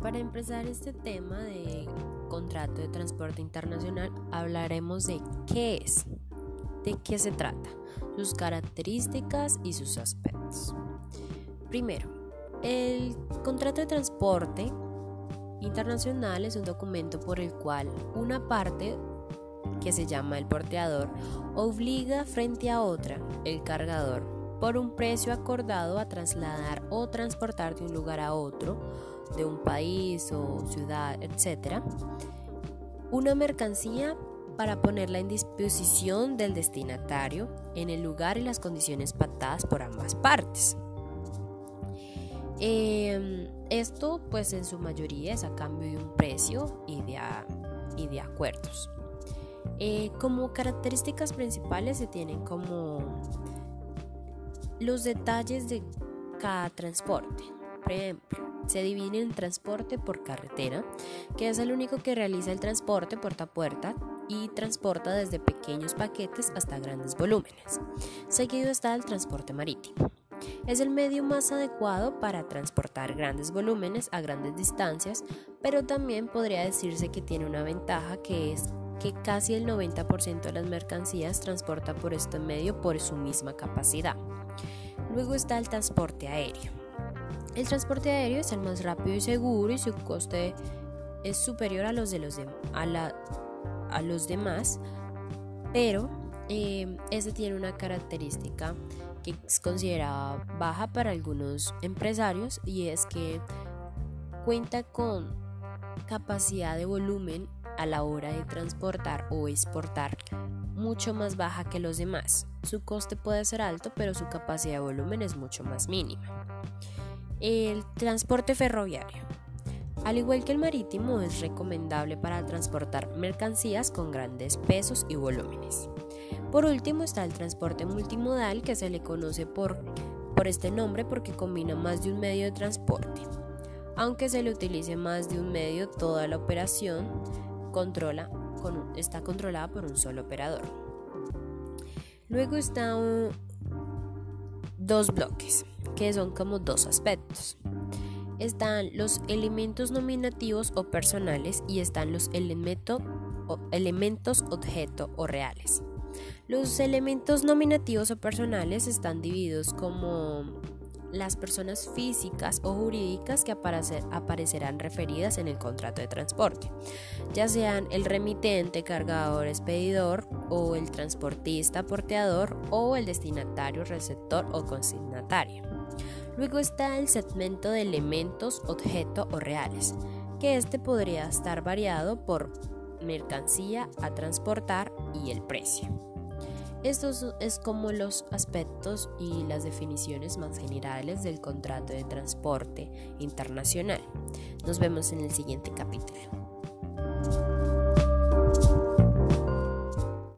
para empezar este tema de contrato de transporte internacional hablaremos de qué es, de qué se trata, sus características y sus aspectos. Primero, el contrato de transporte internacional es un documento por el cual una parte que se llama el porteador obliga frente a otra, el cargador, por un precio acordado a trasladar o transportar de un lugar a otro, de un país o ciudad, etc., una mercancía para ponerla en disposición del destinatario en el lugar y las condiciones pactadas por ambas partes. Em, esto pues en su mayoría es a cambio de un precio y de, y de acuerdos. Eh, como características principales se tienen como los detalles de cada transporte. Por ejemplo, se divide en transporte por carretera, que es el único que realiza el transporte puerta a puerta y transporta desde pequeños paquetes hasta grandes volúmenes. Seguido está el transporte marítimo. Es el medio más adecuado para transportar grandes volúmenes a grandes distancias, pero también podría decirse que tiene una ventaja que es que casi el 90% de las mercancías transporta por este medio por su misma capacidad. Luego está el transporte aéreo. El transporte aéreo es el más rápido y seguro y su coste es superior a los, de los, demás, pero eh, tiene una característica que es considerada baja para algunos empresarios y es que cuenta con capacidad de volumen a la hora de transportar o exportar mucho más baja que los demás. Su coste puede ser alto, pero su capacidad de volumen es mucho más mínima. El transporte ferroviario. Al igual que el marítimo, es recomendable para transportar mercancías con grandes pesos y volúmenes. Por último está el transporte multimodal, que se le conoce por, por este nombre porque combina más de un medio de transporte. Aunque se le utilice más de un medio, toda la operación controla está controlada por un solo operador. Luego están dos bloques, que son como dos aspectos. Están los elementos nominativos o personales y están los elementos objeto o reales. Los elementos nominativos o personales están divididos como las personas físicas o jurídicas que aparecerán referidas en el contrato de transporte, ya sean el remitente, cargador, expedidor o el transportista, porteador o el destinatario, receptor o consignatario. Luego está el segmento de elementos, objeto o reales, que este podría estar variado por mercancía a transportar y el precio. Estos es como los aspectos y las definiciones más generales del contrato de transporte internacional. Nos vemos en el siguiente capítulo.